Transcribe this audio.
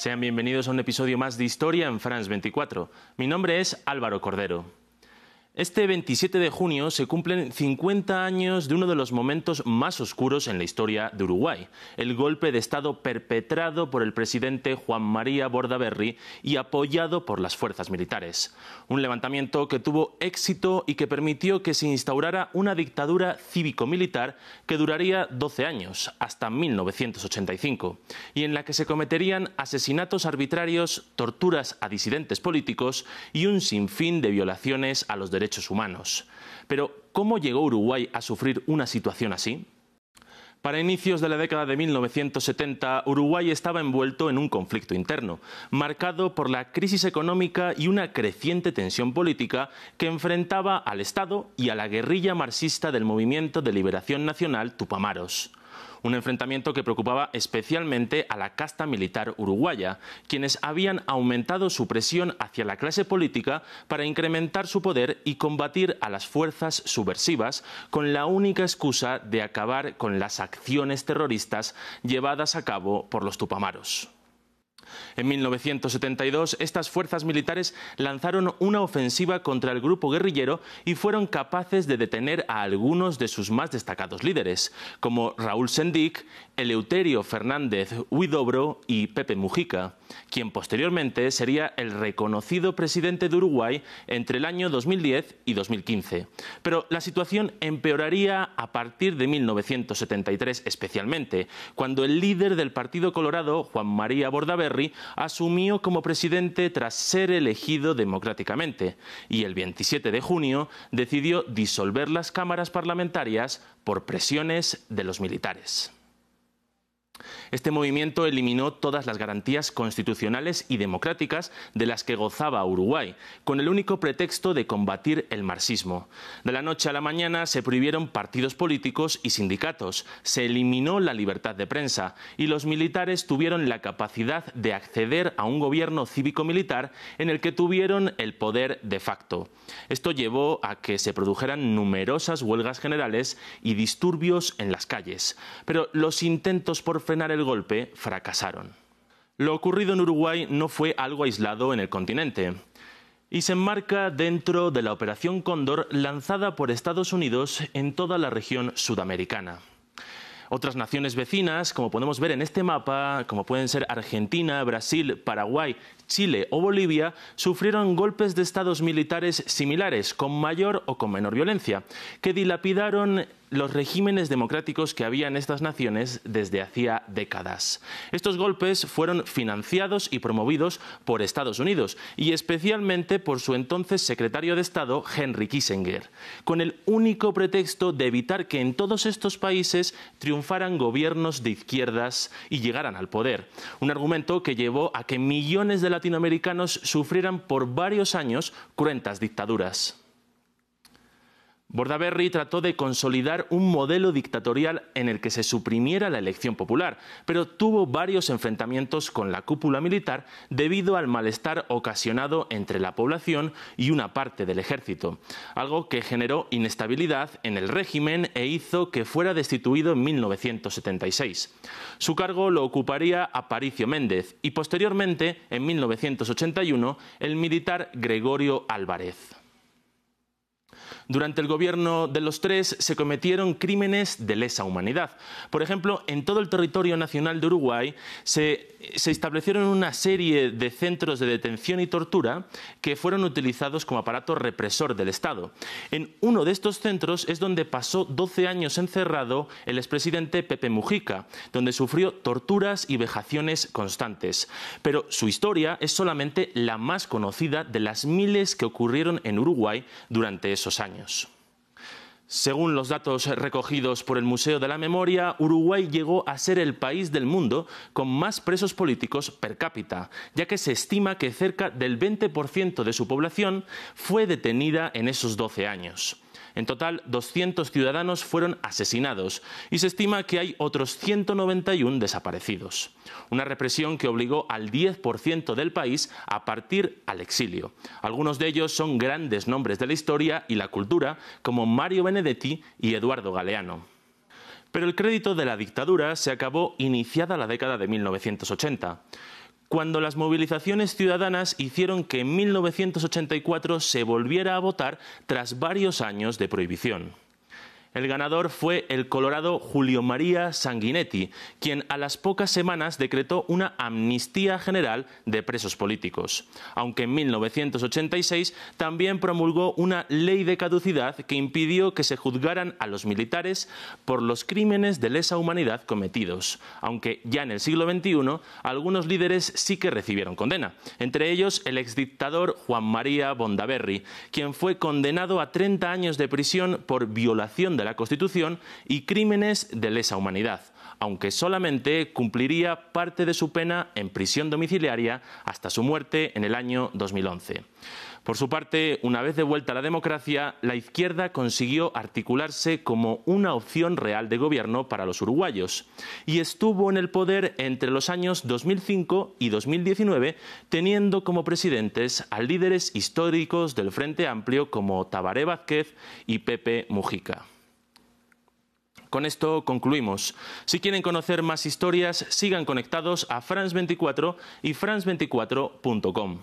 Sean bienvenidos a un episodio más de Historia en France 24. Mi nombre es Álvaro Cordero. Este 27 de junio se cumplen 50 años de uno de los momentos más oscuros en la historia de Uruguay, el golpe de Estado perpetrado por el presidente Juan María Bordaberry y apoyado por las fuerzas militares. Un levantamiento que tuvo éxito y que permitió que se instaurara una dictadura cívico-militar que duraría 12 años, hasta 1985, y en la que se cometerían asesinatos arbitrarios, torturas a disidentes políticos y un sinfín de violaciones a los derechos humanos. Pero, ¿cómo llegó Uruguay a sufrir una situación así? Para inicios de la década de 1970, Uruguay estaba envuelto en un conflicto interno, marcado por la crisis económica y una creciente tensión política que enfrentaba al Estado y a la guerrilla marxista del Movimiento de Liberación Nacional Tupamaros un enfrentamiento que preocupaba especialmente a la casta militar uruguaya, quienes habían aumentado su presión hacia la clase política para incrementar su poder y combatir a las fuerzas subversivas con la única excusa de acabar con las acciones terroristas llevadas a cabo por los tupamaros. En 1972, estas fuerzas militares lanzaron una ofensiva contra el grupo guerrillero y fueron capaces de detener a algunos de sus más destacados líderes, como Raúl Sendic, Eleuterio Fernández Huidobro y Pepe Mujica, quien posteriormente sería el reconocido presidente de Uruguay entre el año 2010 y 2015. Pero la situación empeoraría a partir de 1973 especialmente, cuando el líder del Partido Colorado, Juan María Bordaberry, asumió como presidente tras ser elegido democráticamente y el 27 de junio decidió disolver las cámaras parlamentarias por presiones de los militares. Este movimiento eliminó todas las garantías constitucionales y democráticas de las que gozaba Uruguay, con el único pretexto de combatir el marxismo. De la noche a la mañana se prohibieron partidos políticos y sindicatos, se eliminó la libertad de prensa y los militares tuvieron la capacidad de acceder a un gobierno cívico-militar en el que tuvieron el poder de facto. Esto llevó a que se produjeran numerosas huelgas generales y disturbios en las calles, pero los intentos por frenar el golpe fracasaron. Lo ocurrido en Uruguay no fue algo aislado en el continente y se enmarca dentro de la Operación Cóndor lanzada por Estados Unidos en toda la región sudamericana. Otras naciones vecinas, como podemos ver en este mapa, como pueden ser Argentina, Brasil, Paraguay, Chile o Bolivia, sufrieron golpes de estados militares similares, con mayor o con menor violencia, que dilapidaron los regímenes democráticos que había en estas naciones desde hacía décadas. Estos golpes fueron financiados y promovidos por Estados Unidos y especialmente por su entonces secretario de Estado, Henry Kissinger, con el único pretexto de evitar que en todos estos países triunfaran gobiernos de izquierdas y llegaran al poder. Un argumento que llevó a que millones de latinoamericanos sufrieran por varios años cruentas dictaduras. Bordaberry trató de consolidar un modelo dictatorial en el que se suprimiera la elección popular, pero tuvo varios enfrentamientos con la cúpula militar debido al malestar ocasionado entre la población y una parte del ejército, algo que generó inestabilidad en el régimen e hizo que fuera destituido en 1976. Su cargo lo ocuparía Aparicio Méndez y posteriormente, en 1981, el militar Gregorio Álvarez. Durante el gobierno de los tres se cometieron crímenes de lesa humanidad. Por ejemplo, en todo el territorio nacional de Uruguay se, establecieron una serie de centros de detención y tortura que fueron utilizados como aparato represor del Estado. En uno de estos centros es donde pasó 12 años encerrado el expresidente Pepe Mujica, donde sufrió torturas y vejaciones constantes. Pero su historia es solamente la más conocida de las miles que ocurrieron en Uruguay durante esos años. Según los datos recogidos por el Museo de la Memoria, Uruguay llegó a ser el país del mundo con más presos políticos per cápita, ya que se estima que cerca del 20% de su población fue detenida en esos 12 años. En total, 200 ciudadanos fueron asesinados y se estima que hay otros 191 desaparecidos. Una represión que obligó al 10% del país a partir al exilio. Algunos de ellos son grandes nombres de la historia y la cultura, como Mario Benedetti y Eduardo Galeano. Pero el crédito de la dictadura se acabó iniciada la década de 1980 cuando las movilizaciones ciudadanas hicieron que en 1984 se volviera a votar tras varios años de prohibición. El ganador fue el colorado Julio María Sanguinetti, quien a las pocas semanas decretó una amnistía general de presos políticos, aunque en 1986 también promulgó una ley de caducidad que impidió que se juzgaran a los militares por los crímenes de lesa humanidad cometidos, aunque ya en el siglo XXI algunos líderes sí que recibieron condena, entre ellos el exdictador Juan María Bondaberry, quien fue condenado a 30 años de prisión por violación de la Constitución y crímenes de lesa humanidad, aunque solamente cumpliría parte de su pena en prisión domiciliaria hasta su muerte en el año 2011. Por su parte, una vez de vuelta a la democracia, la izquierda consiguió articularse como una opción real de gobierno para los uruguayos y estuvo en el poder entre los años 2005 y 2019, teniendo como presidentes a líderes históricos del Frente Amplio como Tabaré Vázquez y Pepe Mujica. Con esto concluimos. Si quieren conocer más historias, sigan conectados a France 24 y france24.com.